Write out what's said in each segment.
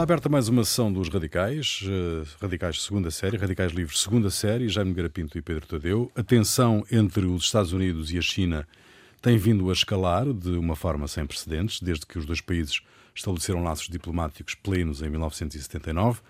Está aberta mais uma sessão dos Radicais, uh, Radicais segunda série, Radicais Livres segunda série, Jaime Garapinto e Pedro Tadeu. A tensão entre os Estados Unidos e a China tem vindo a escalar de uma forma sem precedentes, desde que os dois países estabeleceram laços diplomáticos plenos em 1979.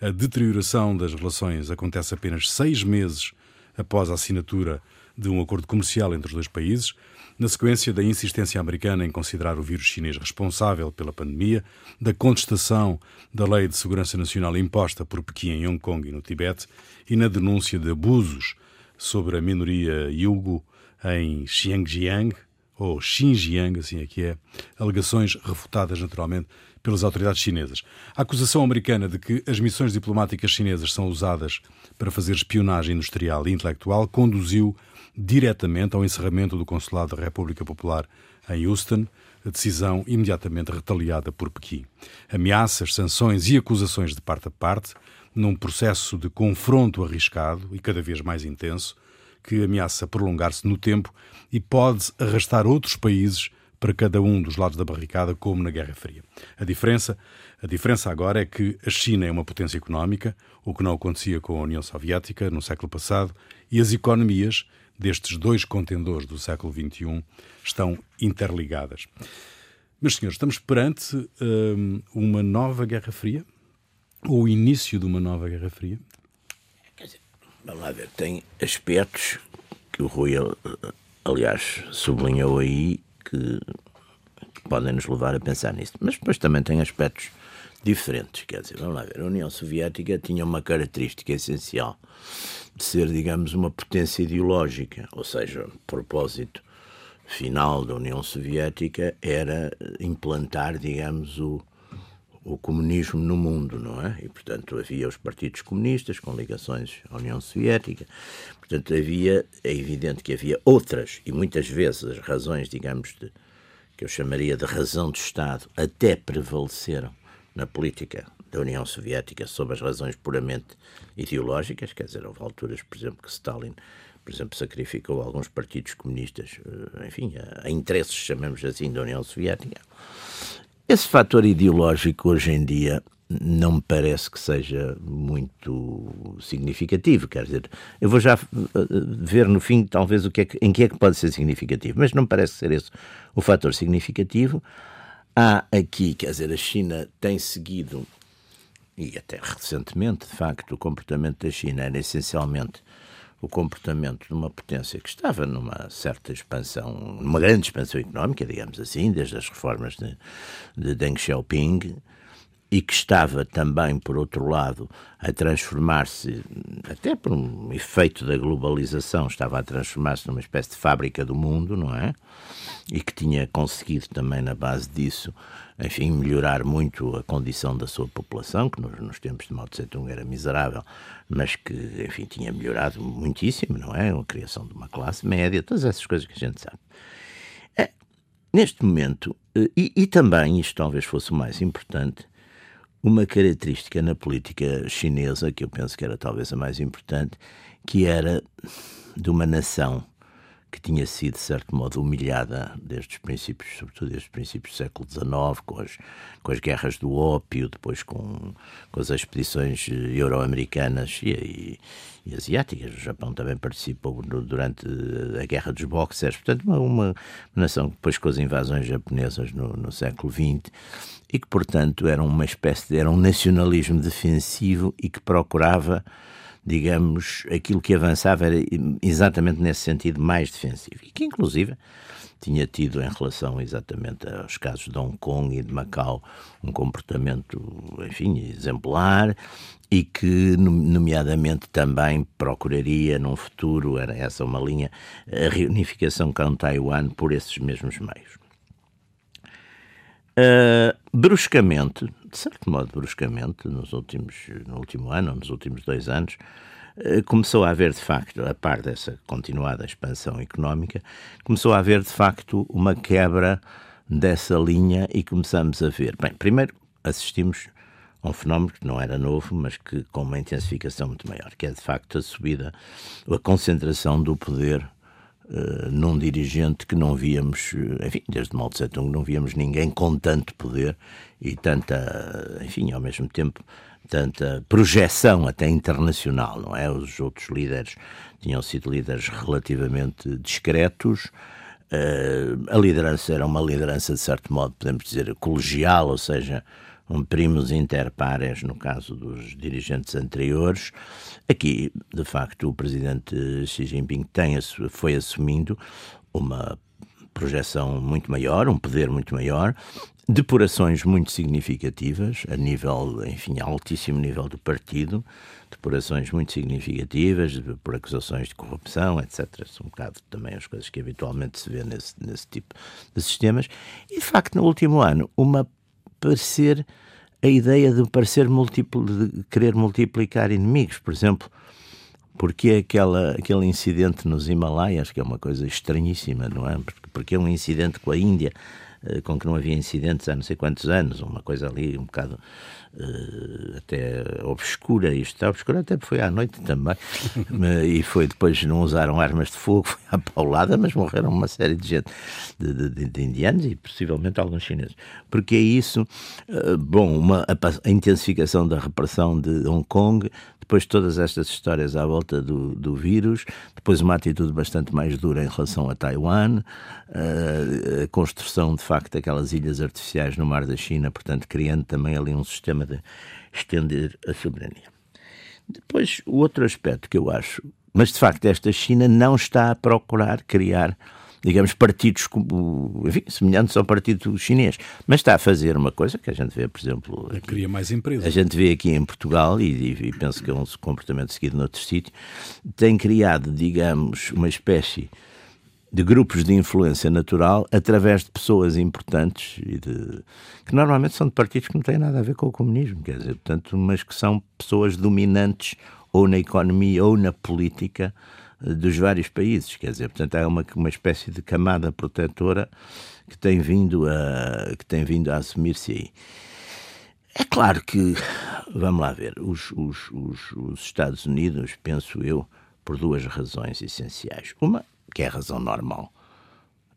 A deterioração das relações acontece apenas seis meses após a assinatura de um acordo comercial entre os dois países na sequência da insistência americana em considerar o vírus chinês responsável pela pandemia, da contestação da Lei de Segurança Nacional imposta por Pequim em Hong Kong e no Tibete e na denúncia de abusos sobre a minoria Yugo em Xinjiang, ou Xinjiang, assim é que é, alegações refutadas naturalmente pelas autoridades chinesas. A acusação americana de que as missões diplomáticas chinesas são usadas para fazer espionagem industrial e intelectual conduziu diretamente ao encerramento do Consulado da República Popular em Houston, a decisão imediatamente retaliada por Pequim. Ameaças, sanções e acusações de parte a parte, num processo de confronto arriscado e cada vez mais intenso, que ameaça prolongar-se no tempo e pode arrastar outros países para cada um dos lados da barricada, como na Guerra Fria. A diferença, a diferença agora é que a China é uma potência económica, o que não acontecia com a União Soviética no século passado, e as economias destes dois contendores do século XXI estão interligadas. Meus senhores, estamos perante hum, uma nova Guerra Fria? Ou o início de uma nova Guerra Fria? vamos lá ver, tem aspectos que o Rui, aliás, sublinhou aí que podem nos levar a pensar nisso. Mas depois também tem aspectos diferentes. Quer dizer, vamos lá ver, a União Soviética tinha uma característica essencial de ser, digamos, uma potência ideológica, ou seja, o propósito final da União Soviética era implantar, digamos, o, o comunismo no mundo, não é? E, portanto, havia os partidos comunistas com ligações à União Soviética. Portanto, havia, é evidente que havia outras, e muitas vezes as razões, digamos, de, que eu chamaria de razão de Estado, até prevaleceram na política da União Soviética sobre as razões puramente ideológicas, quer dizer, houve alturas, por exemplo, que Stalin, por exemplo, sacrificou alguns partidos comunistas, eh, enfim, a, a interesses, chamemos assim, da União Soviética. Esse fator ideológico hoje em dia não me parece que seja muito significativo. Quer dizer, eu vou já eh, ver no fim, talvez, o que é que, em que é que pode ser significativo, mas não parece ser esse o fator significativo. Há aqui, quer dizer, a China tem seguido, e até recentemente, de facto, o comportamento da China era essencialmente o comportamento de uma potência que estava numa certa expansão, numa grande expansão económica, digamos assim, desde as reformas de, de Deng Xiaoping, e que estava também, por outro lado, a transformar-se, até por um efeito da globalização, estava a transformar-se numa espécie de fábrica do mundo, não é? E que tinha conseguido também, na base disso, enfim, melhorar muito a condição da sua população, que nos, nos tempos de Mao Tse-tung era miserável, mas que, enfim, tinha melhorado muitíssimo, não é? A criação de uma classe média, todas essas coisas que a gente sabe. É, neste momento, eh, e, e também, isto talvez fosse o mais importante, uma característica na política chinesa, que eu penso que era talvez a mais importante, que era de uma nação que tinha sido, de certo modo, humilhada desde os princípios, sobretudo desde os princípios do século XIX, com as, com as guerras do ópio, depois com, com as expedições euro-americanas e, e, e, asiáticas. O Japão também participou durante a Guerra dos Boxers. Portanto, uma, uma nação que depois com as invasões japonesas no, no século XX e que, portanto, era uma espécie de, era um nacionalismo defensivo e que procurava, digamos, aquilo que avançava era exatamente nesse sentido mais defensivo e que, inclusive, tinha tido em relação exatamente aos casos de Hong Kong e de Macau um comportamento, enfim, exemplar e que, nomeadamente, também procuraria num futuro, era essa uma linha, a reunificação com Taiwan por esses mesmos meios. Uh, bruscamente, de certo modo bruscamente, nos últimos, no último ano, nos últimos dois anos, uh, começou a haver de facto, a par dessa continuada expansão económica, começou a haver de facto uma quebra dessa linha e começamos a ver. Bem, primeiro assistimos a um fenómeno que não era novo, mas que com uma intensificação muito maior, que é de facto a subida, a concentração do poder uh, num dirigente que não víamos, enfim, desde Mao Tse Tung não víamos ninguém com tanto poder e tanta, enfim, ao mesmo tempo, tanta projeção até internacional, não é? Os outros líderes tinham sido líderes relativamente discretos, uh, a liderança era uma liderança, de certo modo, podemos dizer, colegial, ou seja, um primos inter pares no caso dos dirigentes anteriores. Aqui, de facto, o presidente Xi Jinping tem, foi assumindo uma projeção muito maior, um poder muito maior, depurações muito significativas, a nível, enfim, altíssimo nível do partido, depurações muito significativas por acusações de corrupção, etc. São um bocado também as coisas que habitualmente se vê nesse, nesse tipo de sistemas. E, de facto, no último ano, uma parecer a ideia de parecer múltiplo, de querer multiplicar inimigos, por exemplo, porque aquela, aquele incidente nos Himalaias, que é uma coisa estranhíssima, não é? Porque, porque é um incidente com a Índia, eh, com que não havia incidentes há não sei quantos anos, uma coisa ali um bocado até obscura, isto está obscura até foi à noite também, e foi depois não usaram armas de fogo, foi à paulada, mas morreram uma série de gente, de, de, de indianos e possivelmente alguns chineses. Porque é isso, uh, bom, uma, a, a intensificação da repressão de Hong Kong, depois todas estas histórias à volta do, do vírus, depois uma atitude bastante mais dura em relação a Taiwan, a construção de facto daquelas ilhas artificiais no mar da China, portanto criando também ali um sistema de estender a soberania. Depois, o outro aspecto que eu acho, mas de facto esta China não está a procurar criar digamos, partidos como, enfim, semelhantes ao partido chinês. Mas está a fazer uma coisa que a gente vê, por exemplo. Aqui, Cria mais empresas. A gente vê aqui em Portugal, e, e penso que é um comportamento seguido noutro sítio, tem criado, digamos, uma espécie de grupos de influência natural através de pessoas importantes e de, que normalmente são de partidos que não têm nada a ver com o comunismo, quer dizer, portanto, mas que são pessoas dominantes ou na economia ou na política dos vários países, quer dizer, portanto há uma, uma espécie de camada protetora que tem vindo a, que tem vindo a assumir-se aí. É claro que, vamos lá ver, os, os, os, os Estados Unidos, penso eu, por duas razões essenciais. Uma, que é a razão normal,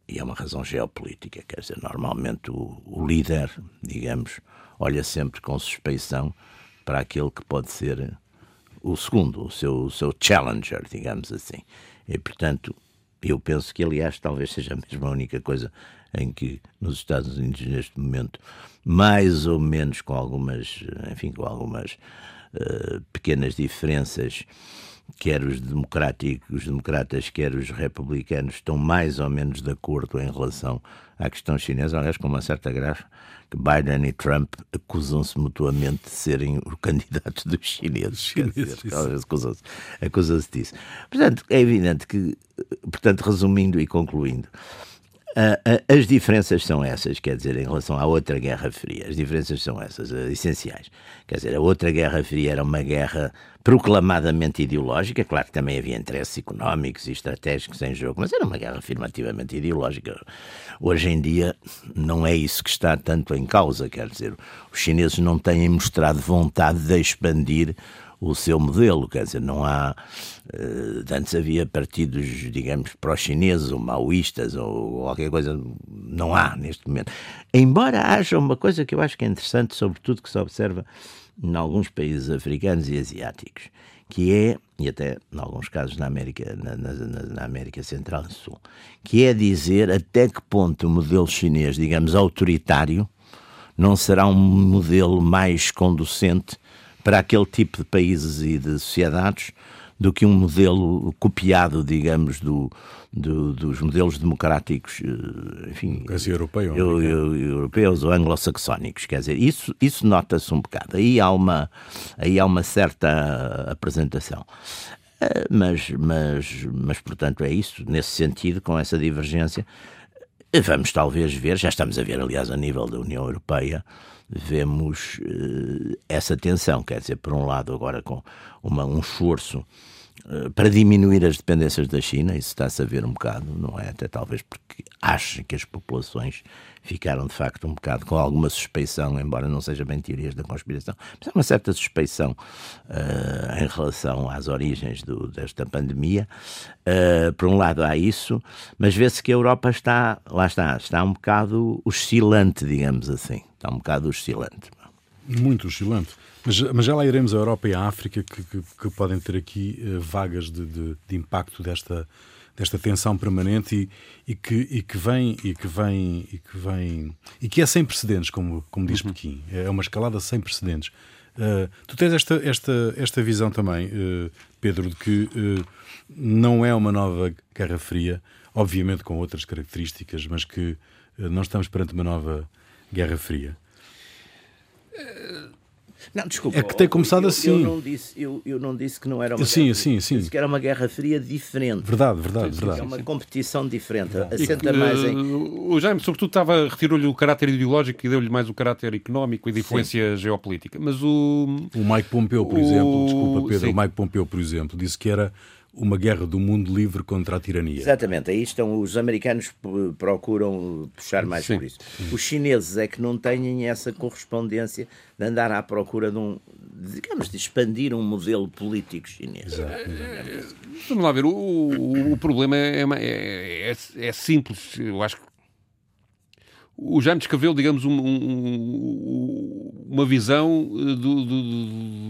e é uma razão geopolítica, quer dizer, normalmente o, o líder, digamos, olha sempre com suspeição para aquele que pode ser o segundo, o seu, o seu challenger, digamos assim. E, portanto, eu penso que, aliás, talvez seja mesmo a única coisa em que nos Estados Unidos, neste momento, mais ou menos com algumas, enfim, com algumas uh, pequenas diferenças, quer os democráticos, os democratas, quer os republicanos, estão mais ou menos de acordo em relação à questão chinesa, aliás, com uma certa graça, que Biden e Trump acusam-se mutuamente de serem os candidatos dos chineses. chineses acusam-se acusam disso. Portanto, é evidente que, portanto, resumindo e concluindo, as diferenças são essas, quer dizer, em relação à outra Guerra Fria, as diferenças são essas, uh, essenciais. Quer dizer, a outra Guerra Fria era uma guerra proclamadamente ideológica, claro que também havia interesses económicos e estratégicos em jogo, mas era uma guerra afirmativamente ideológica. Hoje em dia não é isso que está tanto em causa, quer dizer, os chineses não têm mostrado vontade de expandir o seu modelo, quer dizer, não há. Uh, antes havia partidos, digamos, pró-chineses ou maoístas ou qualquer coisa, não há neste momento. Embora haja uma coisa que eu acho que é interessante, sobretudo que se observa em alguns países africanos e asiáticos, que é, e até em alguns casos na América, na, na, na, América Central e Sul, que é dizer até que ponto o modelo chinês, digamos, autoritário, não será um modelo mais conducente para aquele tipo de países e de sociedades do que um modelo copiado, digamos, do, do dos modelos democráticos, eh, enfim, europeu, eu, eu, europeus ou anglo-saxónicos. Quer dizer, isso, isso nota-se um bocado. Aí há uma, aí há uma certa apresentação. Eh, mas, mas, mas, portanto, é isso. Nesse sentido, com essa divergência, vamos talvez ver, já estamos a ver, aliás, a nível da União Europeia, vemos uh, essa tensão, quer dizer, por um lado, agora com uma, um esforço eh, para diminuir as dependências da China, isso está-se a ver um bocado, não é? Até talvez porque acha que as populações ficaram de facto um bocado com alguma suspeição, embora não seja bem teorias da conspiração, mas há uma certa suspeição uh, em relação às origens do, desta pandemia. Uh, por um lado há isso, mas vê-se que a Europa está, lá está, está um bocado oscilante, digamos assim, está um bocado oscilante. Muito oscilante. Mas, mas já lá iremos à Europa e à África que, que, que podem ter aqui uh, vagas de, de, de, impacto desta, desta tensão permanente e, e, que, e que vem e que vem e que vem e que é sem precedentes, como, como diz uhum. Pequim. É uma escalada sem precedentes. Uh, tu tens esta, esta, esta visão também, uh, Pedro, de que não é uma nova Guerra Fria, obviamente com outras características, mas que não estamos perante uma nova Guerra Fria. Não, desculpa. É que tem começado eu, assim. Eu não, disse, eu, eu não disse que não era uma sim, guerra sim, sim. Disse que era uma guerra fria diferente. Verdade, verdade, verdade. É uma competição diferente. Assenta que, mais em... O Jaime, sobretudo, estava, retirou-lhe o caráter ideológico e deu-lhe mais o caráter económico e de influência sim. geopolítica. Mas o... O Mike Pompeu, por o... exemplo, desculpa Pedro, sim. o Mike Pompeu, por exemplo, disse que era uma guerra do mundo livre contra a tirania. Exatamente, aí estão os americanos procuram puxar mais Sim. por isso. Os chineses é que não têm essa correspondência de andar à procura de um, digamos, de expandir um modelo político chinês. Exato. Vamos lá ver, o, o, o problema é, é, é, é, simples, eu acho que o Jaime descreveu, digamos, um, um, uma visão eh, do, do,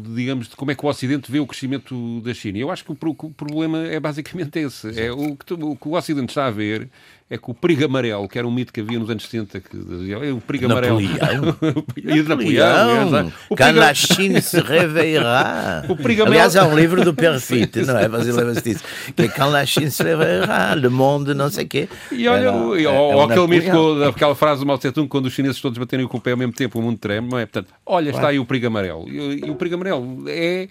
do, digamos, de como é que o Ocidente vê o crescimento da China. Eu acho que o, o problema é basicamente esse. É o que, o que o Ocidente está a ver é que o perigo amarelo, que era um mito que havia nos anos 70, que o perigo amarelo. e de Napoleão. Quando China se reveirá. O perigo amarelo... Aliás, há um livro do Perfit, não é? Mas lembra-se disso. Que é Quando a China se reveirá, Le Monde, não sei o quê. E olha, era, ou, ou aquele mito, aquela frase do Mao Tse-tung, quando os chineses todos baterem com o pé ao mesmo tempo, o mundo treme, não é? Portanto, olha, está aí o perigo amarelo. E, e o perigo amarelo é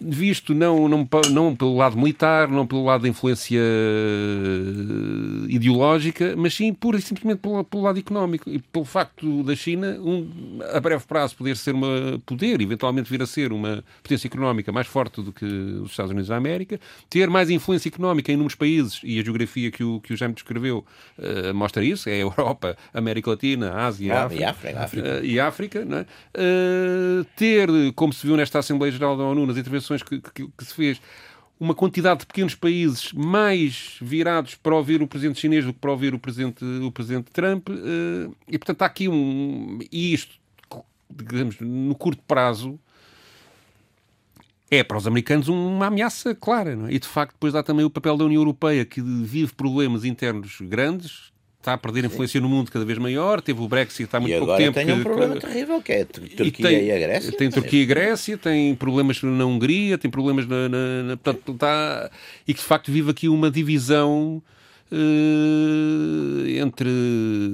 visto não, não, não pelo lado militar, não pelo lado da influência eh, ideológica, mas sim pura e simplesmente pelo, pelo lado económico e pelo facto da China, um, a breve prazo, poder ser uma poder, eventualmente vir a ser uma potência económica mais forte do que os Estados Unidos da América, ter mais influência económica em inúmeros países e a geografia que o, que o Jaime descreveu uh, mostra isso, é a Europa, América Latina, Ásia ah, África, e África, África. Uh, e África uh, ter, como se viu nesta Assembleia Geral da ONU, nas intervenções que, que, que se fez, uma quantidade de pequenos países mais virados para ouvir o presidente chinês do que para ouvir o presidente, o presidente Trump. Eh, e, portanto, há aqui um. E isto, digamos, no curto prazo, é para os americanos uma ameaça clara. Não é? E, de facto, depois há também o papel da União Europeia, que vive problemas internos grandes, está a perder influência no mundo cada vez maior, teve o Brexit há muito e pouco tempo. tem um problema que, terrível, que é a Turquia e, tem, e a Grécia. Tem Turquia e Grécia, tem problemas na Hungria, tem problemas na... na, na portanto, está, e que de facto vive aqui uma divisão entre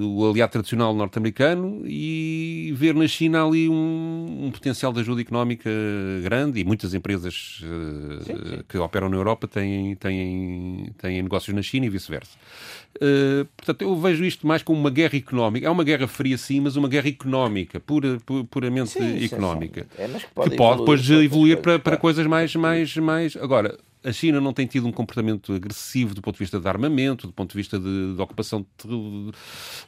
o aliado tradicional norte-americano e ver na China ali um, um, potencial de ajuda económica grande e muitas empresas uh, sim, sim. que operam na Europa têm, têm, têm negócios na China e vice-versa. Uh, portanto, eu vejo isto mais como uma guerra económica. É uma guerra fria, sim, mas uma guerra económica, pura, puramente sim, económica. É, que pode, que pode depois evoluir para, para coisas mais, mais, mais. Agora, a China não tem tido um comportamento agressivo do ponto de vista de armamento, do ponto de vista de, de ocupação. De,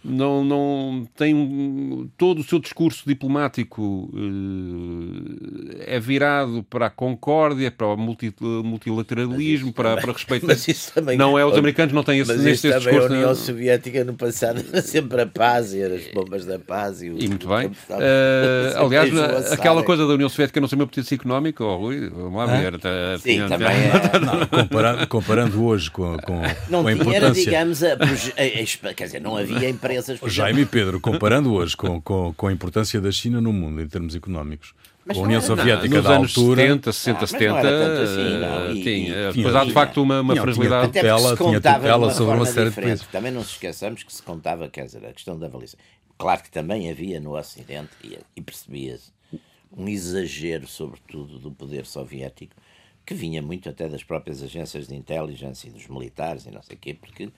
não, não tem todo o seu discurso diplomático uh, é virado para a concórdia, para o multi, multilateralismo, para, para respeito. Mas isso também, não é os americanos não têm esse, mas neste também discurso. A União Soviética no passado era sempre a paz e as bombas da paz e, o, e muito bem. Uh, aliás, aquela coisa da União Soviética não ser uma potência económica, oh, Rui, vamos lá ver. Sim, tinha, também é. Não, comparando, comparando, hoje com, com, não com a tinha, importância... digamos, a, a, quer dizer, não havia empresas... Jaime e Pedro, comparando hoje com, com, com a importância da China no mundo em termos económicos, mas a União Soviética não, nos da anos altura... 70, 60, ah, 70, assim, não. E, tinha. Depois há de facto uma, uma fragilidade. Até porque se contava sobre uma série diferente. de Também não se esqueçamos que se contava, quer dizer, a questão da avaliação. Claro que também havia no Ocidente, e, e percebia-se, um exagero, sobretudo, do poder soviético, que vinha muito até das próprias agências de inteligência e dos militares e não sei o quê, porque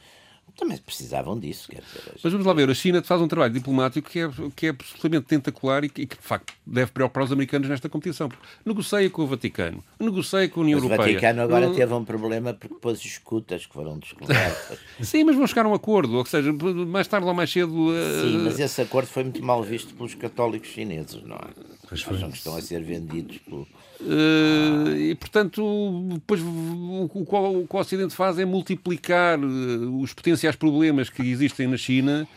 Também precisavam disso, quer dizer. Mas vamos lá ver, a China faz um trabalho diplomático que é, que é absolutamente tentacular e que, de facto, deve preocupar os americanos nesta competição. Negocia com o Vaticano, negocia com a União Mas Europeia. O Vaticano agora não... teve um problema porque pôs escutas que foram descobertas. Sim, mas vão chegar a um acordo, ou seja, mais tarde ou mais cedo. Uh... Sim, mas esse acordo foi muito mal visto pelos católicos chineses, não é? Acham que estão a ser vendidos pelo. Uh, e portanto, depois o, o, o, que o Ocidente faz é multiplicar uh, os potenciais problemas que existem na China,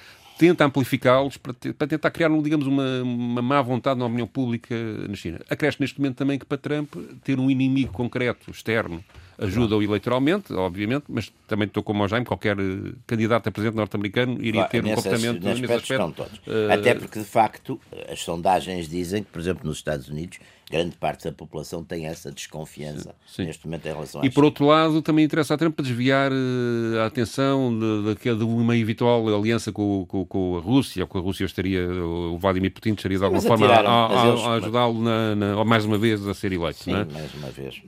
tenta amplificá-los para, para, tentar criar, digamos, uma, uma má vontade na opinião pública na China. Acresce neste momento também que para Trump ter um inimigo concreto, externo, ajuda-o eleitoralmente, obviamente, mas também estou como o Jaime, qualquer eh, candidato a presidente norte-americano iria ter um comportamento nesse aspecto. Todos. Uh... Até porque, de facto, as sondagens dizem que, por exemplo, nos Estados Unidos, grande parte da população tem essa desconfiança Sim. neste momento em relação a E por outro lado, também interessa a Trump para desviar uh, a atenção de, de, de, uma eventual aliança com, com, com, a Rússia, ou com a Rússia estaria, o Vladimir Putin estaria de alguma forma a, a, a ajudá-lo na, na, mais uma vez a ser eleito. Sim, não é? mais uma vez.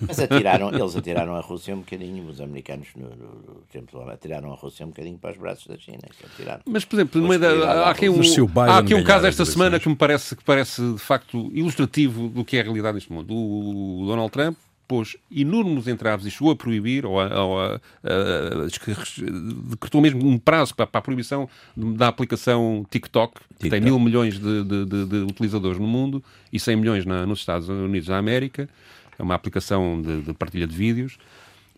Mas atiraram, eles atiraram a Rússia um bocadinho, os americanos no, no tempo atiraram a Rússia um bocadinho para os braços da China. Mas, por exemplo, da, há aqui um, há aqui um caso esta semana que me parece, que parece de facto ilustrativo do que é a realidade neste mundo. O Donald Trump pôs enormes entraves e chegou a proibir, ou, a, ou a, a, decretou mesmo um prazo para, para, a proibição da aplicação TikTok, que TikTok. tem mil milhões de, de, de, de, utilizadores no mundo e 100 milhões na, nos Estados Unidos da América. É uma aplicação de, partilha de vídeos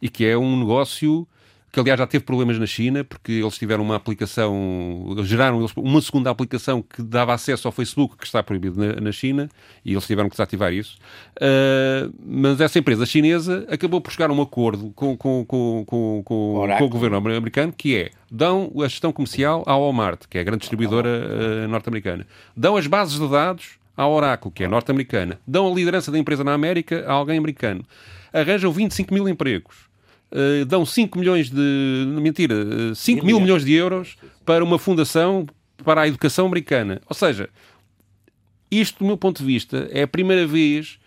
e que é um negócio que aliás já teve problemas na China, porque eles tiveram uma aplicação, geraram uma segunda aplicação que dava acesso ao Facebook, que está proibido na, na China, e eles tiveram que desativar isso. Uh, mas essa empresa chinesa acabou por chegar a um acordo com, com, com, com, com, com o governo americano, que é, dão a gestão comercial à Walmart, que é a grande distribuidora uh, norte-americana. Dão as bases de dados à Oracle, que é norte-americana. Dão a liderança da empresa na América a alguém americano. Arranjam 25 mil empregos uh, dão 5 milhões de. Mentira, 5 uh, mil milhões de euros para uma fundação para a educação americana. Ou seja, isto, do meu ponto de vista, é a primeira vez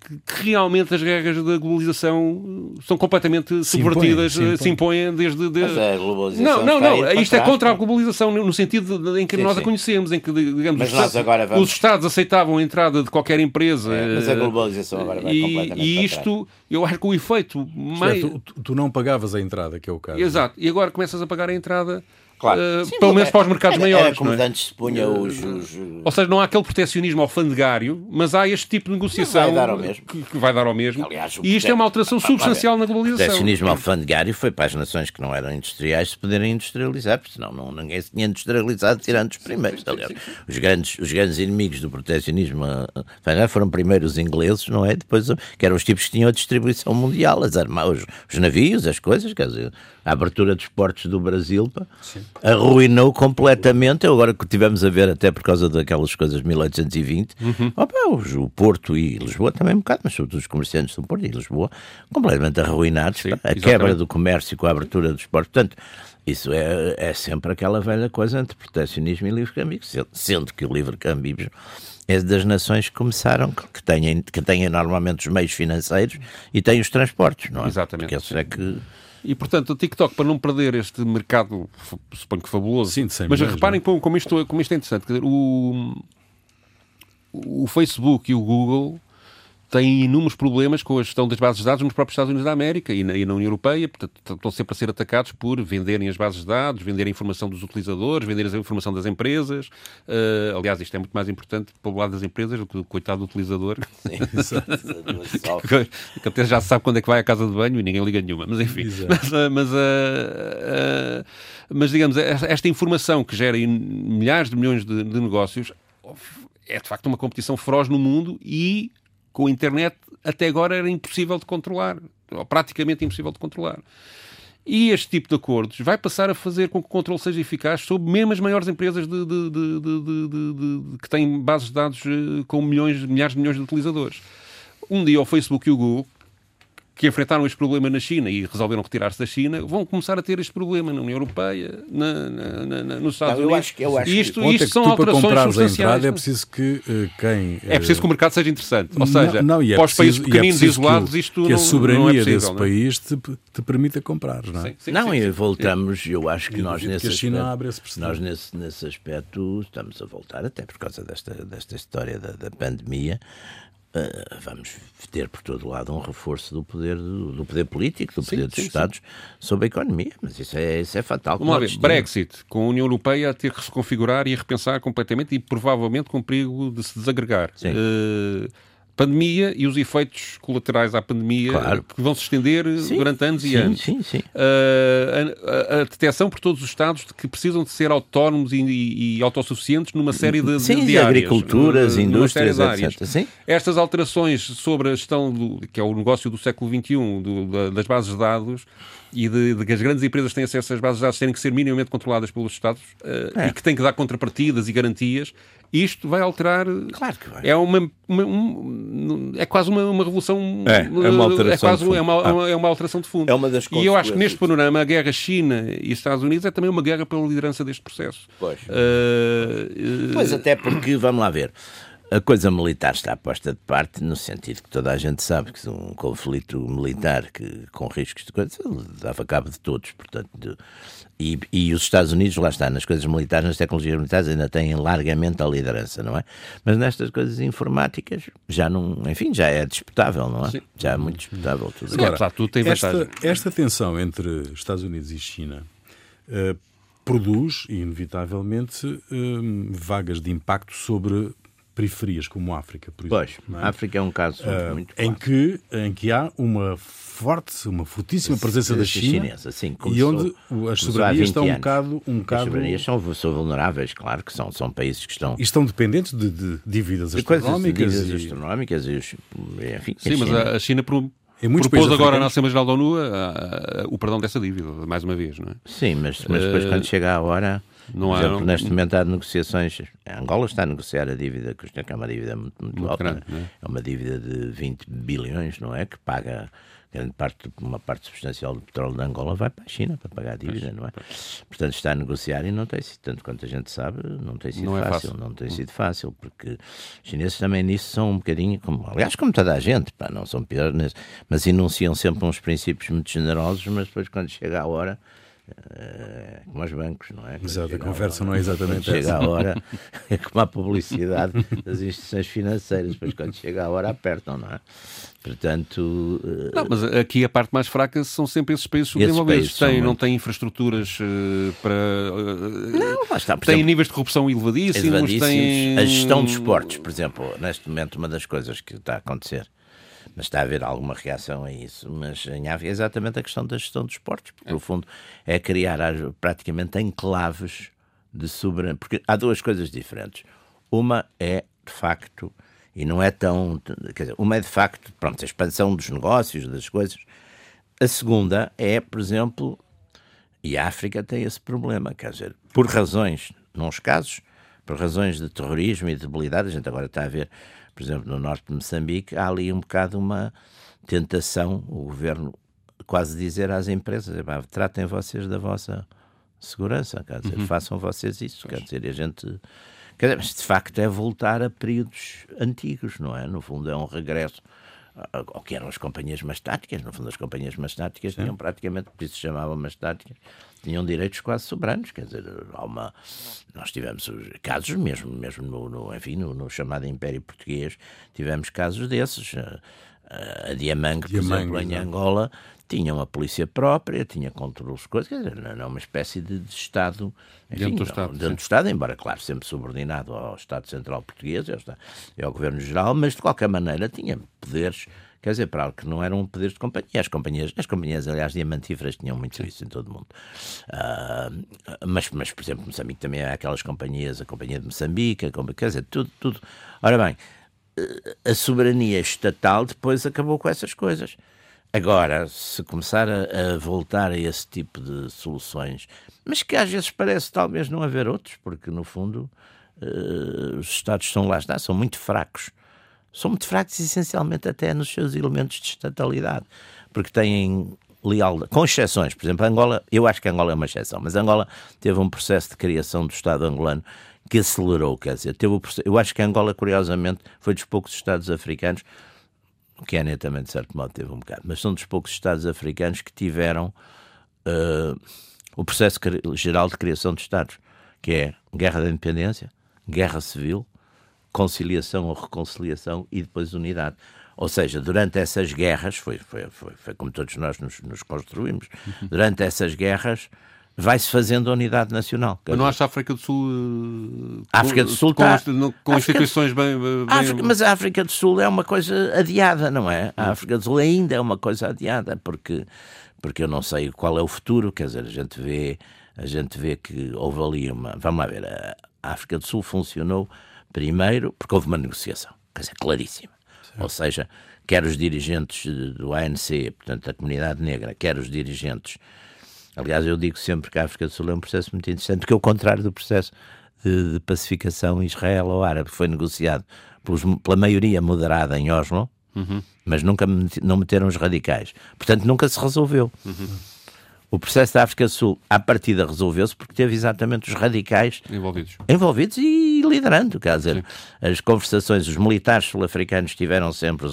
que realmente as regras da globalização são completamente se subvertidas, impõem, se, impõem. desde. De... Mas a globalização não, não, não. Isto é contra a globalização no sentido de, em que sim, nós sim. a conhecemos, em que, digamos, Mas os, Estados, vamos... os Estados aceitavam a entrada de qualquer empresa. É, mas a globalização agora vai e, completamente. E isto, eu acho que o efeito. Mais... tu, tu não pagavas a entrada, que é o caso. Exato. E agora começas a pagar a entrada Claro. Uh, Sim, pelo menos é, para os mercados era, maiores. Era como é? antes se punha os, os, Ou seja, não há aquele proteccionismo alfandegário, mas há este tipo de negociação vai dar ao mesmo. Que, que vai dar ao mesmo. Aliás, e isto é uma alteração substancial na globalização. O proteccionismo alfandegário foi para as nações que não eram industriais se poderem industrializar, porque senão não, ninguém se tinha industrializado tirando os primeiros. Aliás, os grandes, os grandes inimigos do proteccionismo alfandegário foram primeiro os ingleses, não é? Depois, que eram os tipos que tinham a distribuição mundial, as armas, os, os navios, as coisas, quer dizer, a abertura dos portos do Brasil pá, arruinou completamente. Agora que tivemos a ver, até por causa daquelas coisas de 1820, uhum. opa, o Porto e Lisboa também um bocado, mas sobretudo os comerciantes do Porto e Lisboa, completamente arruinados. Sim, a quebra do comércio com a abertura dos portos. Portanto, isso é, é sempre aquela velha coisa entre protecionismo e livre-câmbio, sendo que o livre-câmbio é das nações que começaram, que têm, que têm normalmente os meios financeiros e têm os transportes, não é? Exatamente. Porque é que e, portanto, o TikTok, para não perder este mercado, suponho que fabuloso, Sim, mas milhões, reparem como, como, isto, como isto é interessante. Dizer, o, o Facebook e o Google têm inúmeros problemas com a gestão das bases de dados nos próprios Estados Unidos da América e na, e na União Europeia, portanto, estão sempre a ser atacados por venderem as bases de dados, venderem a informação dos utilizadores, venderem a informação das empresas. Uh, aliás, isto é muito mais importante para o lado das empresas do que o coitado do utilizador. Sim, que, que até já sabe quando é que vai à casa de banho e ninguém liga nenhuma, mas enfim. Mas, uh, mas, uh, mas, digamos, esta informação que gera milhares de milhões de, de negócios é de facto uma competição feroz no mundo e com a internet até agora era impossível de controlar, ou praticamente impossível de controlar. E este tipo de acordos vai passar a fazer com que o controle seja eficaz sobre mesmo as maiores empresas de, de, de, que têm bases de dados eh, com milhões, milhares de milhões de utilizadores. Um dia o Facebook e o Google que enfrentaram este problema na China e resolveram retirar-se da China, vão começar a ter este problema na União Europeia, na, na, na, nos Estados Não, eu Unidos. acho que- eu acho e que- isto, isto que são para alterações comprares a substanciais. entrada, é preciso que eh, quem... É preciso que o mercado seja interessante. Ou Não, seja, não, e é para os países preciso- é pequeninos e preciso isolados, que, isto que a não, soberania não é possível, desse não é? país te, te permita comprar, não é? Sim, sim, não, sim, e sim. voltamos, eu acho que Eu nós nesse que a China aspecto, abra esse precedente. nós nesse, nesse aspecto estamos a voltar, até por causa desta, desta história da, da pandemia, eh, vamos ter por todo lado um reforço do poder, do, do poder político, do poder dos sim, sim. Estados sobre a economia, mas isso é, isso é fatal. Ver, destino. Brexit, com a União Europeia a ter que se configurar e a repensar completamente e provavelmente com perigo de se desagregar. Sim. Eh, pandemia e os efeitos colaterais à pandemia Claro. que vão se estender Sim, durante anos e sim, anos. Sim, sim. Uh, a, a- detecção por todos os Estados de que precisam de ser autónomos e, e- e autossuficientes numa série de, Sim, de de áreas. agriculturas, numa indústrias, áreas. etc. Sim. Estas alterações sobre a gestão, do, que é o negócio do século XXI, do- da- das bases de dados, e de, de que as grandes empresas têm acesso às bases de dados terem que ser minimamente controladas pelos Estados uh, É. e que têm que dar contrapartidas e garantias, isto vai alterar. Claro que vai. É, uma, uma- um- é quase uma, uma revolução. É, é uma alteração é quase de fundo. é uma, Ah. é uma- é uma alteração de fundo. É uma das E eu acho que neste panorama a guerra China e Estados Unidos é também uma guerra pela liderança deste processo. Pois. Uh, uh, Pois até porque, vamos lá ver, a coisa militar está posta de parte no sentido que toda a gente sabe que um conflito militar que, com riscos de coisa dava cabo de todos, portanto, de- e, e os Estados Unidos, lá está, nas coisas militares, nas tecnologias militares, ainda têm largamente a liderança, não é? Mas nestas coisas informáticas já não, enfim, já é disputável, não é? Sim. Já é muito disputável tudo apesar de tudo, tem esta, vantagem. esta tensão entre Estados Unidos e China eh, produz, inevitavelmente, eh, vagas de impacto sobre periferias como a África, por exemplo. Pois, é? a África é um caso Ah, muito em, que, em que há uma forte, uma fortíssima presença da China chinesa, sim, e onde as soberanias 20 estão um bocado, um As bocado soberanias são, são vulneráveis, claro que são, são países que estão e estão dependentes de, de dívidas de coisas astronómicas dívidas e- astronómicas e os, enfim, Sim, mas China- a, a China muitos propôs agora na Assembleia Geral da ONU a- a- a- o perdão dessa dívida, mais uma vez, não é? Sim, mas, mas depois quando chega a hora, não há- exemplo, não- neste momento há negociações, a Angola está a negociar a dívida, que é uma dívida muito, muito, Muito alta, grande, é? é? é uma dívida de 20 bilhões, não é? Que paga grande parte, uma parte substancial do petróleo da Angola vai para a China para pagar a dívida, não é? Portanto, está a negociar e não tem sido, tanto quanto a gente sabe, não tem sido Não é fácil, fácil. não tem sido fácil, porque os chineses também nisso são um bocadinho, como, aliás, como toda a gente, pá, não são piores, mas- enunciam sempre uns princípios muito generosos, mas depois quando chega a hora, é como aos bancos, não é? Quando Exato, a chega conversa hora- não é exatamente quando chega essa. a hora, é como a publicidade das instituições financeiras, depois quando chega a hora apertam, não é? Portanto, eh, Não, mas aqui a parte mais fraca são sempre esses países subdesenvolvidos. Têm, não muito- têm infraestruturas eh, para. eh, não, lá está, têm exemplo, níveis de corrupção elevadíssimos. elevadíssimos. Têm... A gestão dos portos, por exemplo, neste momento, uma das coisas que está a acontecer, mas está a haver alguma reação a isso, mas em África é exatamente a questão da gestão dos portos, porque, no fundo, é criar praticamente enclaves de soberania. Porque há duas coisas diferentes. Uma é, de facto, e não é tão. Quer dizer, uma é, de facto, pronto, a expansão dos negócios, das coisas. A segunda é, por exemplo, e a África tem esse problema, quer dizer, por razões, nos casos, por razões de terrorismo e de debilidade, a gente agora está a ver, por exemplo, no norte de Moçambique, há ali um bocado uma tentação, o governo quase dizer às empresas, "Epá, tratem vocês da vossa segurança, quer dizer, façam vocês isso, quer dizer, a gente... Quer dizer, mas de facto é voltar a períodos antigos, não é? No fundo é um regresso ao que eram as companhias mastáticas. No fundo, as companhias mastáticas tinham praticamente, por isso se chamavam mastáticas, tinham direitos quase soberanos. Quer dizer, há uma, nós tivemos os casos mesmo, mesmo no, no enfim, no, no chamado Império Português, tivemos casos desses. A, a Diamangue, por Diamangue, exemplo, em. Angola, tinha uma polícia própria, tinha controle de coisas, quer dizer, não não é uma espécie de, de Estado enfim, Dentro do não, Estado, dentro sim. do Estado, embora, claro, sempre subordinado ao Estado Central Português e ao, e ao Governo Geral, mas de qualquer maneira tinha poderes, quer dizer, para algo que não eram poderes de companhia. As companhias, as companhias aliás, diamantíferas tinham muito isso em todo o mundo. Ah, mas, mas, por exemplo, Moçambique também há aquelas companhias, a Companhia de Moçambique, a compa- quer dizer, tudo, tudo. Ora bem, a soberania estatal depois acabou com essas coisas. Agora, se começar a, a voltar a esse tipo de soluções, mas que às vezes parece talvez não haver outros, porque no fundo eh, os Estados são lá está, são muito fracos. São muito fracos essencialmente até nos seus elementos de estatalidade. porque têm lealdade, com exceções, por exemplo, Angola, eu acho que Angola é uma exceção, mas Angola teve um processo de criação do Estado angolano que acelerou, quer dizer, teve o, eu acho que Angola, curiosamente, foi dos poucos Estados africanos, o Quênia também, de certo modo, teve um bocado, mas são dos poucos Estados africanos que tiveram uh, o processo geral de criação de Estados, que é guerra da independência, guerra civil, conciliação ou reconciliação e depois unidade. Ou seja, durante essas guerras, foi, foi, foi, foi como todos nós nos, nos construímos, durante essas guerras vai-se fazendo a unidade nacional. Mas não acha a África do Sul. A África do Sul com, está. Com, instituições bem. bem... África, mas a África do Sul é uma coisa adiada, não é? A África do Sul ainda é uma coisa adiada, porque, porque eu não sei qual é o futuro, quer dizer, a gente vê, a gente vê que houve ali uma. Vamos lá ver, a África do Sul funcionou primeiro porque houve uma negociação, quer dizer, claríssima. Ou seja, quer os dirigentes do ANC, portanto, da comunidade negra, quer os dirigentes. Aliás, eu digo sempre que a África do Sul é um processo muito interessante, porque é o contrário do processo de, de pacificação israelo-árabe, que foi negociado pelos, pela maioria moderada em Oslo, uhum. mas nunca não meteram os radicais. Portanto, nunca se resolveu. Uhum. O processo da África do Sul, à partida, resolveu-se porque teve exatamente os radicais envolvidos, envolvidos e liderando. Quer dizer, Sim. as conversações, os militares sul-africanos tiveram sempre,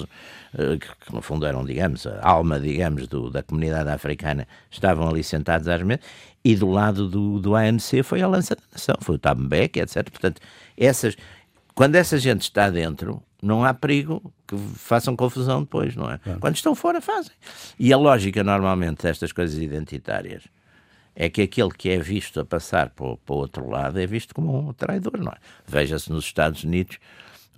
que no fundo eram, digamos, a alma, digamos, do, da comunidade africana, estavam ali sentados às mesas, e do lado do, do ANC foi a lança da nação, foi o Tambek, etc. Portanto, essas, quando essa gente está dentro, não há perigo que façam confusão depois, não é? Quando estão fora, fazem. E a lógica, normalmente, destas coisas identitárias é que aquele que é visto a passar para o, para o outro lado é visto como um traidor, não é? Veja-se nos Estados Unidos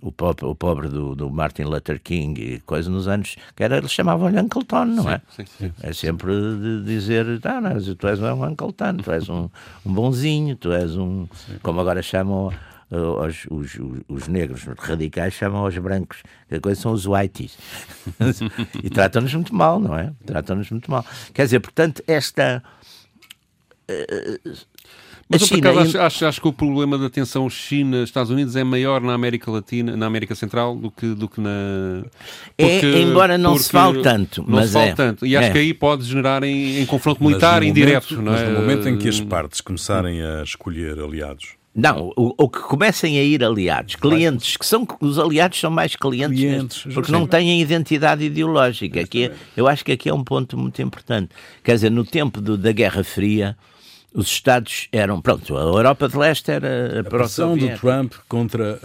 o pobre, o pobre do, do, Martin Luther King e coisa nos anos que era, eles chamavam-lhe Uncle Tom, não sim, é? Sim, sim, é sempre de dizer, ah, não, tu és um Uncle Tom, tu és um, um bonzinho, tu és um, como agora chamam os, os, os, negros radicais chamam aos brancos, que a coisa são os whiteys. e tratam-nos muito mal, não é? Tratam-nos muito mal. Quer dizer, portanto, esta. Uh, mas eu, por acaso, acho, acho, acho, que o problema da tensão China-Estados Unidos é maior na América Latina, na América Central, do que, do que na. Porque, é, embora não se fale tanto. Não mas se fale é. tanto. E acho é. que aí pode generar em, em confronto militar indireto. Não é? Mas no momento em que as partes começarem a escolher aliados não, o, o, que comecem a ir aliados, clientes, que são os aliados são mais clientes, clientes porque não têm identidade ideológica. Aqui é, eu acho que aqui é um ponto muito importante. Quer dizer, no tempo do, da Guerra Fria, os Estados eram. Pronto, a Europa de Leste era. A pressão do Trump contra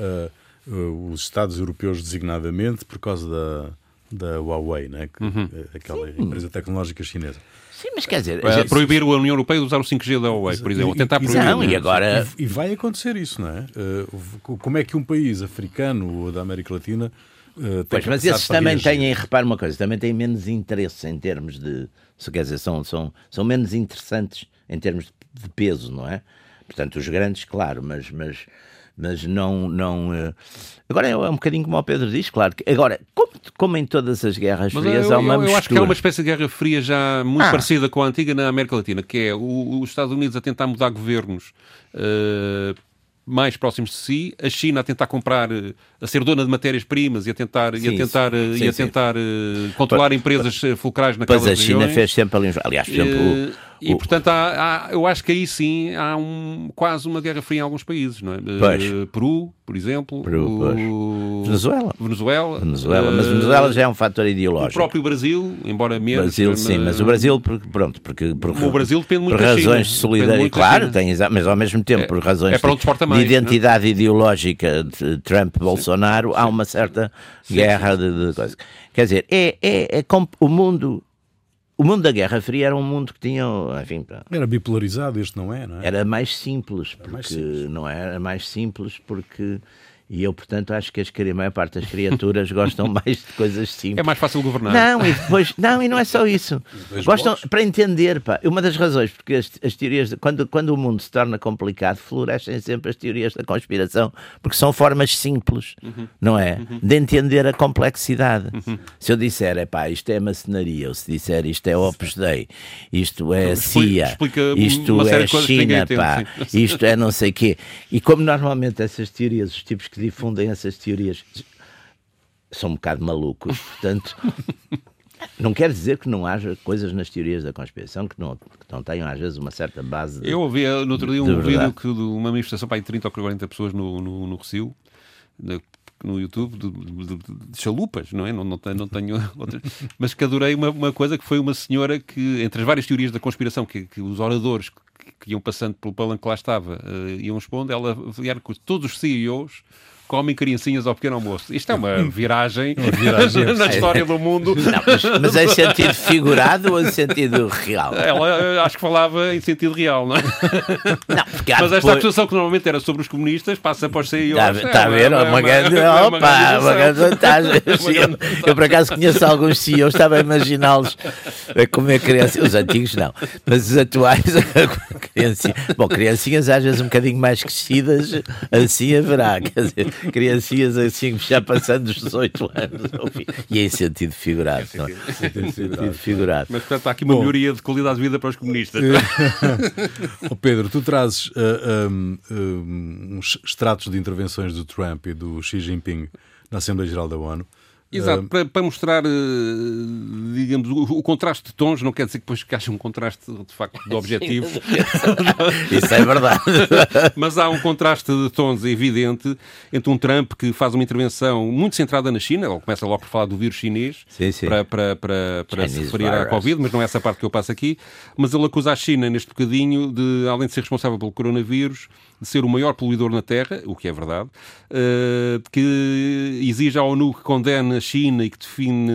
uh, uh, os Estados europeus, designadamente, por causa da, da Huawei, né? Que, uhum. aquela Sim. empresa tecnológica chinesa. Sim, mas quer dizer. É, proibir a União Europeia de usar o 5G da Huawei, por exemplo. Tentar proibir. Não, e agora. E, e, vai acontecer isso, não é? Uh, como é que um país africano ou da América Latina. Uh, pois, mas esses também reagir? têm, repara uma coisa, também têm menos interesse em termos de. Se quer dizer, são, são, são menos interessantes em termos de peso, não é? Portanto, os grandes, claro, mas, mas mas não. não uh... Agora é um bocadinho como o Pedro diz, claro. Que, agora, como, como em todas as guerras mas frias, eu, há uma eu, eu acho que é uma espécie de guerra fria já muito ah. parecida com a antiga na América Latina, que é o, os Estados Unidos a tentar mudar governos. Uh, mais próximos de si, a China a tentar comprar, eh, a ser dona de matérias-primas e a tentar, sim, e a tentar, sim, e a tentar sim. controlar empresas fulcrais naquelas Pois a China regiões. fez sempre ali, aliás, por exemplo, e, o... portanto, há, há, eu acho que aí sim há um, quase uma guerra fria em alguns países, não é? Pois. Uh, Peru, por exemplo. Peru, o... Venezuela. Venezuela. Venezuela. Mas Venezuela já é um fator ideológico. O próprio Brasil, embora menos. Brasil, mas... sim, mas o Brasil, pronto, porque. Por, o Brasil depende muito por razões de solidariedade. Claro, tem, mas ao mesmo tempo, é, por razões é de, de, identidade ideológica de Trump-Bolsonaro, há uma certa sim, guerra sim, sim. de, de coisas. Quer dizer, é, é, é, o mundo o mundo da Guerra Fria era um mundo que tinha, enfim, era bipolarizado, este não é, não é? Era mais simples, porque mais simples. não é? era mais simples porque e eu, portanto, acho que as, a maior parte das criaturas gostam mais de coisas simples. É mais fácil governar. Não, e depois, não, e não é só isso. Gostam, blocos. para entender, pá, uma das razões, porque as, as teorias, de, quando, quando o mundo se torna complicado, florescem sempre as teorias da conspiração, porque são formas simples, uhum. não é? Uhum. De entender a complexidade. Uhum. Se eu disser, é pá, isto é maçonaria, ou se disser isto é Opus Dei, isto é então, CIA, explica isto é China, pá, isto é não sei o quê. E como normalmente essas teorias, os tipos que que difundem essas teorias são um bocado malucos, portanto. Não quer dizer que não haja coisas nas teorias da conspiração que não, que não tenham, às vezes, uma certa base. De, Eu ouvi no outro dia um vídeo que, de uma manifestação para aí 30 ou 40 pessoas no, no, no Recio, no YouTube, de, de, de, chalupas, não é? Não, não, tenho, não tenho outras. Mas que adorei uma, uma coisa que foi uma senhora que, entre as várias teorias da conspiração que, que os oradores que, que iam passando pelo palanque que lá estava. Uh, iam expondo, ela vieram com todos os CEOs comem criancinhas ao pequeno almoço. Isto é uma viragem, uma viragem na história do mundo. Não, mas, mas em sentido figurado ou em sentido real? Ela acho que falava em sentido real, não é? Não, porque mas esta depois... acusação que normalmente era sobre os comunistas passa para os CEOs. Está, está a ver? É uma, uma, grande, opa, uma grande vantagem. Eu, eu, por acaso conheço alguns CEOs, estava a imaginá-los a comer crianças. Os antigos não, mas os atuais, criancinhas. Bom, criancinhas às vezes um bocadinho mais crescidas, assim haverá. Quer dizer, criancinhas assim já passando os 18 anos. E em sentido figurado. É? Sentido, sentido figurado. Mas portanto há aqui uma Bom, melhoria de qualidade de vida para os comunistas. oh, Pedro, tu trazes uh, um, um, uns extratos de intervenções do Trump e do Xi Jinping na Assembleia Geral da ONU. Exato, uh, para, para, mostrar, uh, digamos, o, o, contraste de tons, não quer dizer que depois que haja um contraste de facto de objetivos. Isso é verdade. Mas há um contraste de tons evidente entre um Trump que faz uma intervenção muito centrada na China, ele começa logo por falar do vírus chinês sim, sim. para, para, para, para se referir virus. à Covid, mas não é essa parte que eu passo aqui. Mas ele acusa a China neste bocadinho de, além de ser responsável pelo coronavírus, ser o maior poluidor na Terra, o que é verdade, uh, que exige à ONU que condene a China e que define,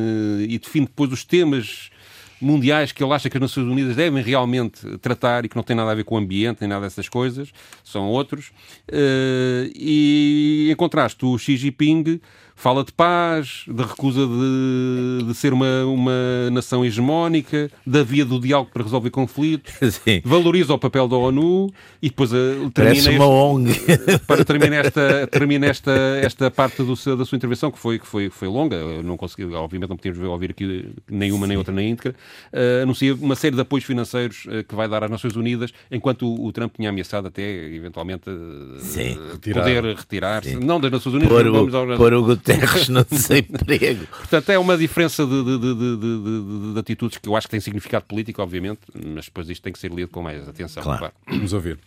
e define depois os temas mundiais que ele acha que as Nações Unidas devem realmente tratar e que não tem nada a ver com o ambiente nem nada dessas coisas, são outros. Uh, e, em contraste, o Xi Jinping fala de paz, da recusa de, de ser uma, uma nação hegemónica, da via do diálogo para resolver conflitos, Sim. valoriza o papel da ONU e depois uh, termina, este, uma ONG. para terminar esta, termina esta, esta parte do, da sua intervenção, que foi, que foi, foi longa, Eu não consegui, obviamente não podíamos ouvir aqui nenhuma Sim. nem outra nem íntegra, uh, anuncia uma série de apoios financeiros uh, que vai dar às Nações Unidas, enquanto o, o Trump tinha ameaçado até, eventualmente, poder retirar-se, não das Nações Unidas, por vamos por o Guterres no desemprego. Portanto, é uma diferença de, de, de, de, atitudes que eu acho que tem significado político, obviamente, mas depois isto tem que ser lido com mais atenção. Claro. claro. Vamos ouvir.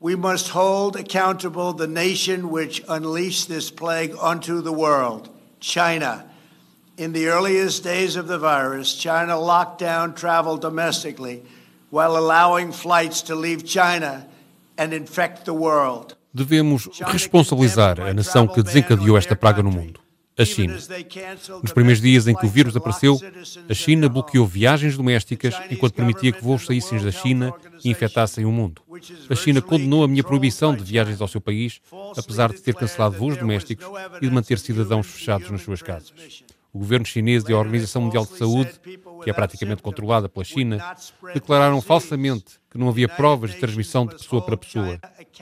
We must hold accountable the nation which unleashed this plague onto the world, China. In the earliest days of the virus, China locked down travel domestically while allowing flights to leave China and infect the world. Devemos responsabilizar a nação que desencadeou esta praga no mundo, a China. Nos primeiros dias em que o vírus apareceu, a China bloqueou viagens domésticas enquanto permitia que voos saíssem da China e infectassem o mundo. A China condenou a minha proibição de viagens ao seu país, apesar de ter cancelado voos domésticos e de manter cidadãos fechados nas suas casas o governo chinês e a Organização Mundial de Saúde, que é praticamente controlada pela China, declararam falsamente que não havia provas de transmissão de pessoa para pessoa.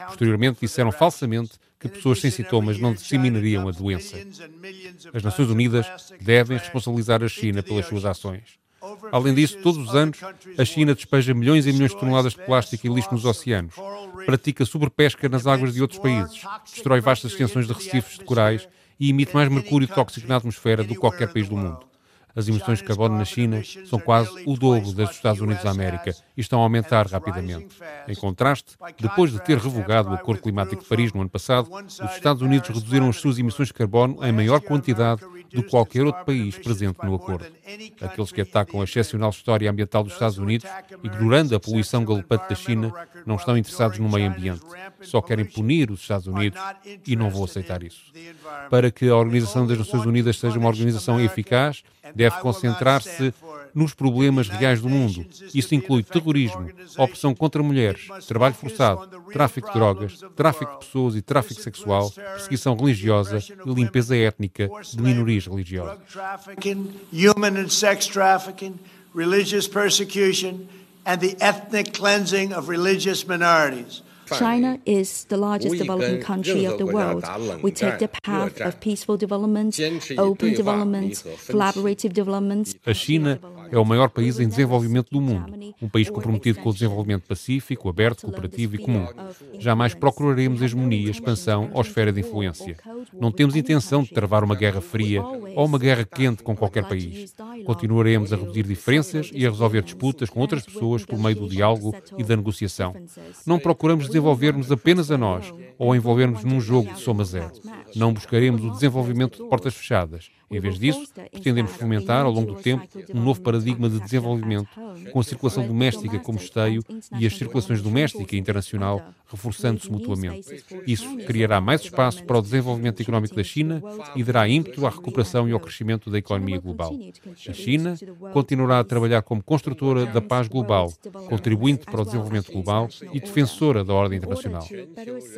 Posteriormente, disseram falsamente que pessoas sem sintomas não disseminariam a doença. As Nações Unidas devem responsabilizar a China pelas suas ações. Além disso, todos os anos, a China despeja milhões e milhões de toneladas de plástico e lixo nos oceanos, pratica superpesca nas águas de outros países, destrói vastas extensões de recifes de corais e emite mais mercúrio tóxico na atmosfera do que qualquer país do mundo. As emissões de carbono na China são quase o dobro das dos Estados Unidos da América e estão a aumentar rapidamente. Em contraste, depois de ter revogado o Acordo Climático de Paris no ano passado, os Estados Unidos reduziram as suas emissões de carbono em maior quantidade do que qualquer outro país presente no acordo. Aqueles que atacam a excepcional história ambiental dos Estados Unidos, ignorando a poluição galopante da China, não estão interessados no meio ambiente. Só querem punir os Estados Unidos e não vou aceitar isso. Para que a Organização das Nações Unidas seja uma organização eficaz, deve concentrar-se nos problemas reais do mundo. Isso inclui terrorismo, opressão contra mulheres, trabalho forçado, tráfico de drogas, tráfico de pessoas e tráfico sexual, perseguição religiosa e limpeza étnica de minorias religiosas. Religious persecution and the ethnic cleansing of religious minorities. China is the largest developing country of the world. We take the path of peaceful development, open development, collaborative development. A China é o maior país em desenvolvimento do mundo, um país comprometido com o desenvolvimento pacífico, aberto, cooperativo e comum. Jamais procuraremos hegemonia, expansão ou esfera de influência. Não temos intenção de travar uma guerra fria ou uma guerra quente com qualquer país. Continuaremos a reduzir diferenças e a resolver disputas com outras pessoas por meio do diálogo e da negociação. Não procuramos desenvolver-nos apenas a nós ou envolvermos num jogo de soma zero. Não buscaremos o desenvolvimento de portas fechadas. Em vez disso, pretendemos fomentar, ao longo do tempo, um novo paradigma de desenvolvimento, com a circulação doméstica como esteio e as circulações doméstica e internacional reforçando-se mutuamente. Isso criará mais espaço para o desenvolvimento económico da China e dará ímpeto à recuperação e ao crescimento da economia global. A China continuará a trabalhar como construtora da paz global, contribuinte para o desenvolvimento global e defensora da ordem internacional.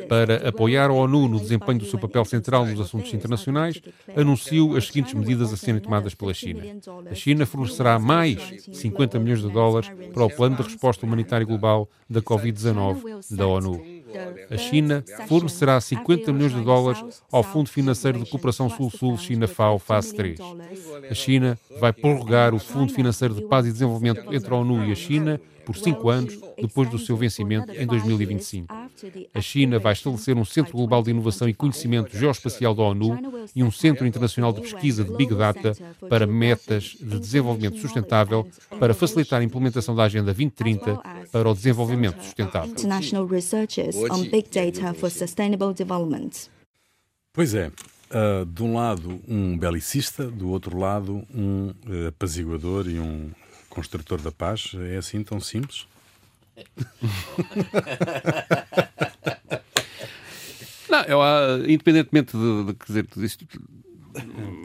Para apoiar a ONU no desempenho do seu papel central nos assuntos internacionais, anunciou as seguintes medidas a serem tomadas pela China. A China fornecerá mais 50 milhões de dólares para o Plano de Resposta Humanitária Global da Covid-19 da ONU. A China fornecerá 50 milhões de dólares ao Fundo Financeiro de Cooperação Sul-Sul China-FAO Fase 3. A China vai prorrogar o Fundo Financeiro de Paz e Desenvolvimento entre a ONU e a China por cinco anos depois do seu vencimento em 2025. A China vai estabelecer um Centro Global de Inovação e Conhecimento Geoespacial da ONU e um Centro Internacional de Pesquisa de Big Data para metas de desenvolvimento sustentável para facilitar a implementação da Agenda 2030 para o desenvolvimento sustentável. International researchers on big data for sustainable development. Pois é, uh, de um lado um belicista, do outro lado um uh, apaziguador e um construtor da paz. É assim tão simples? Não, eu, independentemente de, de, de dizer, isto,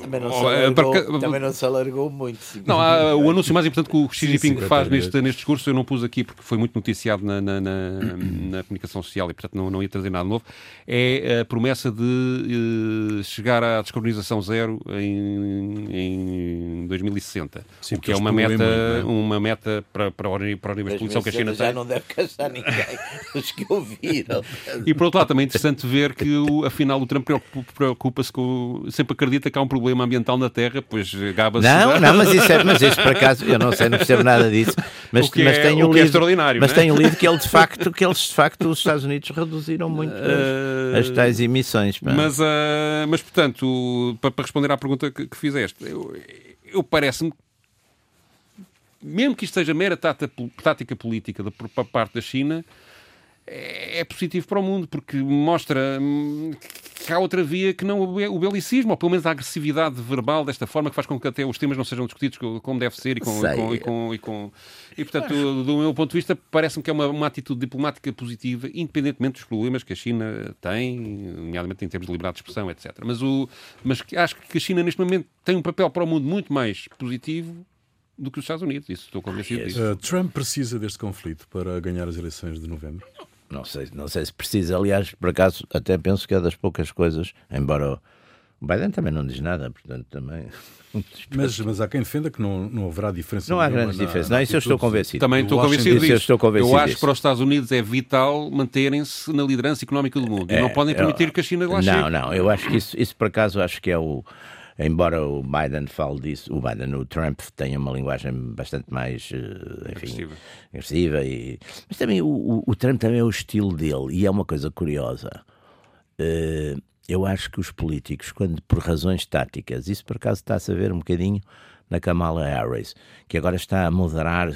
também não, se alargou, também não se alargou muito. Não, há, o anúncio mais importante que o Xi Jinping sim, sim, faz neste, neste discurso, eu não pus aqui porque foi muito noticiado na, na, na, na comunicação social e, portanto, não, não ia trazer nada novo, é a promessa de uh, chegar à descarbonização zero em, em 2060. Sim, o que é uma meta, é? uma meta para, para, o, para o nível de poluição que a China já tem. Já não deve casar ninguém, os que ouviram. E, por outro lado, também é interessante ver que, o, afinal, o Trump preocupa-se com... sempre acredita acredita que há um problema ambiental na Terra, pois gaba-se. Não, não, mas isso, é, mas isso por acaso, eu não sei, não percebo nada disso. Mas, o que mas é, tenho o lido, é extraordinário. Mas é? tenho lido que, ele de facto, que eles de facto, os Estados Unidos reduziram muito uh, as, as, tais emissões. Pá. Mas, uh, mas, portanto, para, para, responder à pergunta que, que fizeste, eu, eu parece-me mesmo que isto seja mera tática política da, por parte da China, é, é positivo para o mundo, porque mostra hum, que há outra via que não o belicismo, ou pelo menos a agressividade verbal desta forma, que faz com que até os temas não sejam discutidos como deve ser e com. E, com, e, com, e, com, e portanto, do, do meu ponto de vista, parece-me que é uma, uma atitude diplomática positiva, independentemente dos problemas que a China tem, nomeadamente em termos de liberdade de expressão, etc. Mas, o, mas acho que a China, neste momento, tem um papel para o mundo muito mais positivo do que os Estados Unidos. Isso estou convencido disso. Uh, Trump precisa deste conflito para ganhar as eleições de novembro? Não sei, não sei se precisa. Aliás, por acaso, até penso que é das poucas coisas, embora o Biden também não diz nada, portanto também. Mas, mas há quem defenda que não, não haverá diferença. Não há grandes diferenças. Não, isso eu estou convencido. Também estou convencido disso. Eu, estou convencido eu acho disso. que para os Estados Unidos é vital manterem-se na liderança económica do mundo. É, e não podem permitir eu, que a China lá não, chegue. Não, não. Eu acho que isso, isso por acaso, acho que é o embora o Biden fale disso, o Biden, o Trump tenha uma linguagem bastante mais eh, enfim, agressiva. agressiva e, mas também o, o, Trump também é o estilo dele e é uma coisa curiosa. Uh, eu acho que os políticos, quando por razões táticas, isso por acaso está-se a ver um bocadinho na Kamala Harris, que agora está a moderar.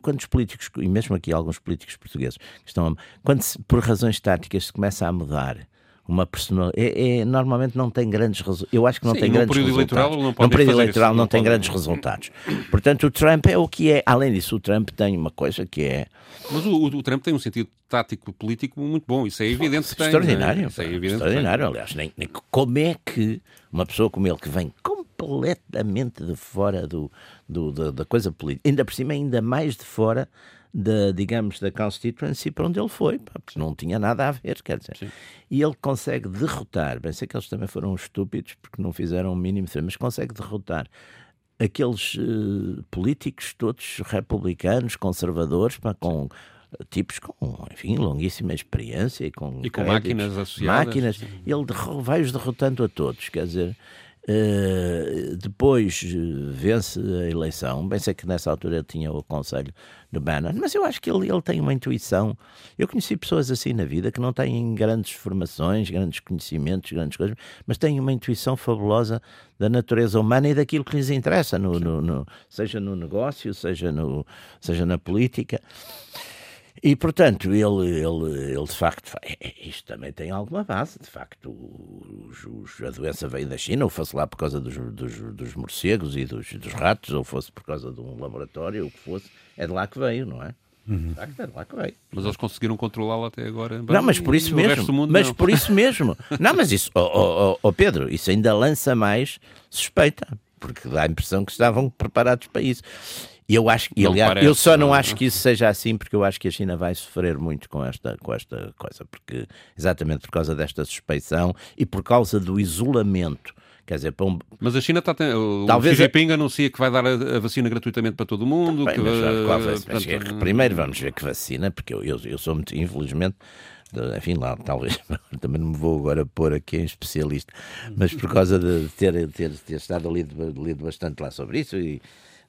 Quando os políticos, e mesmo aqui alguns políticos portugueses, estão a, quando se, por razões táticas se começa a mudar uma personalidade. É, é, normalmente não tem grandes resultados. Eu acho que não Sim, tem grandes resultados. Eleitoral não num período eleitoral não, não tem grandes resultados. Portanto, o Trump é o que é. Além disso, o Trump tem uma coisa que é. Mas o, o Trump tem um sentido tático político muito bom. Isso é evidente que Extraordinário. Tem, Isso é evidente extraordinário, aliás. Nem, nem, como é que uma pessoa como ele, que vem completamente de fora do, do da, da coisa política, ainda por cima, ainda mais de fora da, digamos, da constituency para onde ele foi, porque não tinha nada a ver, quer dizer. Sim. E ele consegue derrotar, bem sei que eles também foram estúpidos porque não fizeram o mínimo, mas consegue derrotar aqueles uh, políticos todos republicanos, conservadores, pá, com tipos com, enfim, longuíssima experiência e com, e com máquinas associadas. Máquinas. Ele vai-os derrotando a todos, quer dizer, Uh, depois uh, vence a eleição. Bem sei que nessa altura ele tinha o conselho do Bannon, mas eu acho que ele, ele tem uma intuição. Eu conheci pessoas assim na vida que não têm grandes formações, grandes conhecimentos, grandes coisas, mas têm uma intuição fabulosa da natureza humana e daquilo que lhes interessa, no, no, no seja no negócio, seja, no, seja na política. E, portanto, ele, ele, ele de facto, é, é, isto também tem alguma base. De facto, os, os, a doença veio da China, ou fosse lá por causa dos, dos, dos morcegos e dos, dos, ratos, ou fosse por causa de um laboratório, ou o que fosse, é de lá que veio, não é? Uhum. De facto, é de lá que veio. Mas eles conseguiram controlá-lo até agora. Não, mas por isso mesmo. Mundo, mas não. por isso mesmo. não, mas isso, oh, oh, oh, Pedro, isso ainda lança mais suspeita, porque dá a impressão que estavam preparados para isso. E eu acho, e, aliás, parece, eu só não, não acho que isso seja assim, porque eu acho que a China vai sofrer muito com esta, com esta coisa, porque exatamente por causa desta suspeição e por causa do isolamento. Quer dizer, um... Mas a China está. O Talvez Xi Jinping a... anuncia que vai dar a, a, vacina gratuitamente para todo o mundo. Bem, que... mas, mas, portanto... primeiro vamos ver que vacina, porque eu, eu, eu sou muito, infelizmente, enfim, lá talvez também não me vou agora pôr aqui em especialista, mas por causa de ter, ter, ter estado lido, lido bastante lá sobre isso e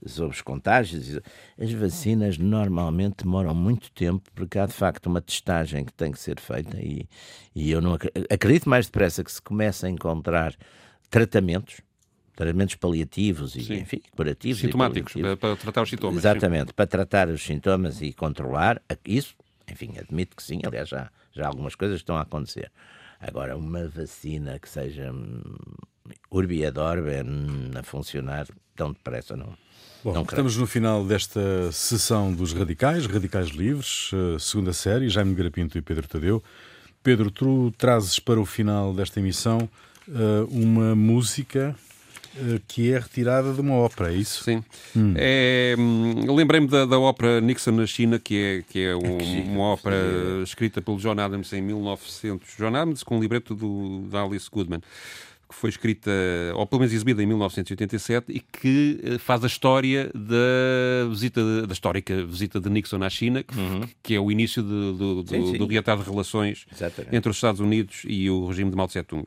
sobre os contágios. As vacinas normalmente demoram muito tempo, porque há de facto uma testagem que tem que ser feita e, e eu não acredito mais depressa que se comece a encontrar tratamentos, tratamentos paliativos e, Sim. enfim, curativos. Sintomáticos, para, tratar os sintomas. Exatamente, sim. para tratar os sintomas e controlar isso, enfim, admito que sim, aliás, já, já algumas coisas estão a acontecer. Agora, uma vacina que seja urbi et hum, a funcionar tão depressa, não. Bom, não estamos no final desta sessão dos Radicais, Radicais Livres, eh, segunda série, Jaime Garapinto e Pedro Tadeu. Pedro, tu trazes para o final desta emissão eh, uma música eh, que é retirada de uma ópera, é isso? Sim. Hum. É, hum, Lembrei-me da, da, ópera Nixon na China, que é, que é um, uma ópera escrita pelo John Adams em 1900. John Adams com o libreto do, da Alice Goodman que foi escrita, ou pelo menos exibida em 1987, e que eh, faz a história da visita, da histórica visita de Nixon à China, que, uhum. que é o início de, do, sim, sim. do reatar de relações Exatamente. entre os Estados Unidos e o regime de Mao Tse-tung.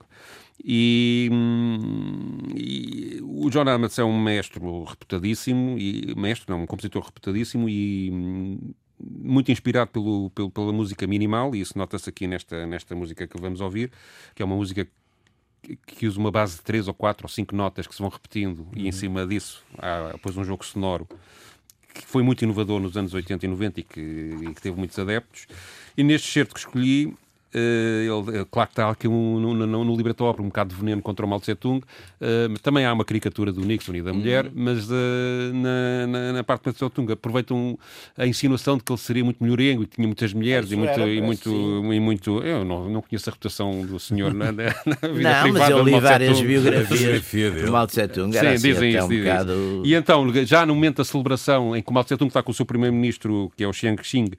E, hum, e, o John Adams é um mestre reputadíssimo, e mestre, não, um compositor reputadíssimo e hum, muito inspirado pelo, pelo, pela música minimal, e isso nota-se aqui nesta, nesta música que vamos ouvir, que é uma música que usa uma base de três ou quatro ou cinco notas que se vão repetindo uhum. e em uhum. cima disso há depois um jogo sonoro que foi muito inovador nos anos 80 e 90 e que, e que teve muitos adeptos. E neste certo que escolhi, ele, claro que está aqui um, no, no, no libreto um bocado de veneno contra o Mao Tse Tung. Uh, também há uma caricatura do Nixon e da mulher, uhum. mas uh, na, na, na, parte do Mao Tse Tung aproveitam a insinuação de que ele seria muito melhorengo e tinha muitas mulheres e muito, e muito, e muito. Eu não, não conheço a reputação do senhor na, na vida não, privada. Não, mas eu li várias biografias do Mao Tse Tung. Sim, assim, dizem isso. Um dizem bocado... E então, já no momento da celebração em que o Mao Tse Tung está com o seu primeiro-ministro, que é o Xiang Xing,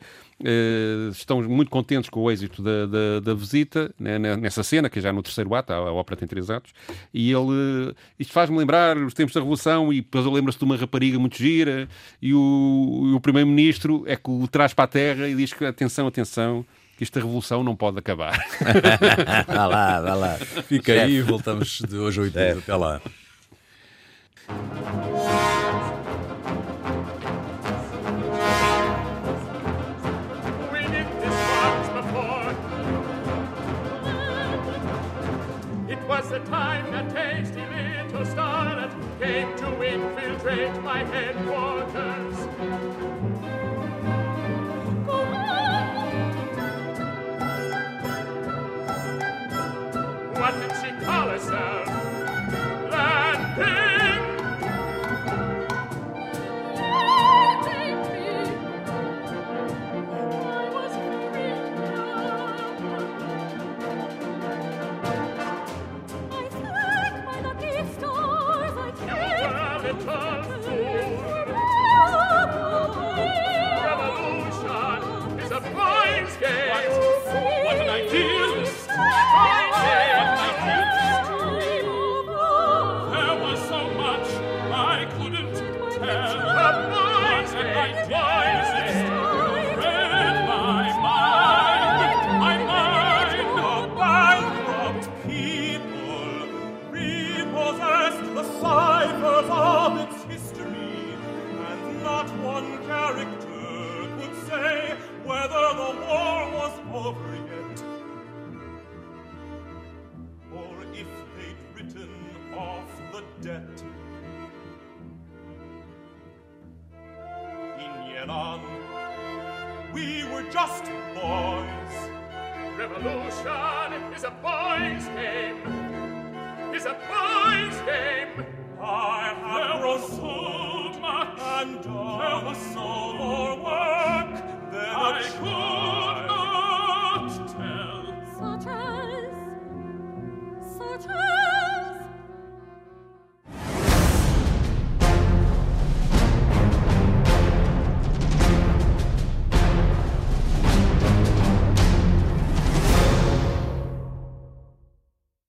Uh, estão muito contentes com o êxito da, da, da visita, né, nessa cena, que é já no terceiro ato, a, a ópera tem três atos, e ele. Isto faz-me lembrar os tempos da Revolução, e depois lembra-se de uma rapariga muito gira, e o, o primeiro-ministro é que o traz para a terra e diz que atenção, atenção. Que esta revolução não pode acabar. vá lá, vá lá. Fica aí e voltamos de hoje a oito. Até lá. my head was.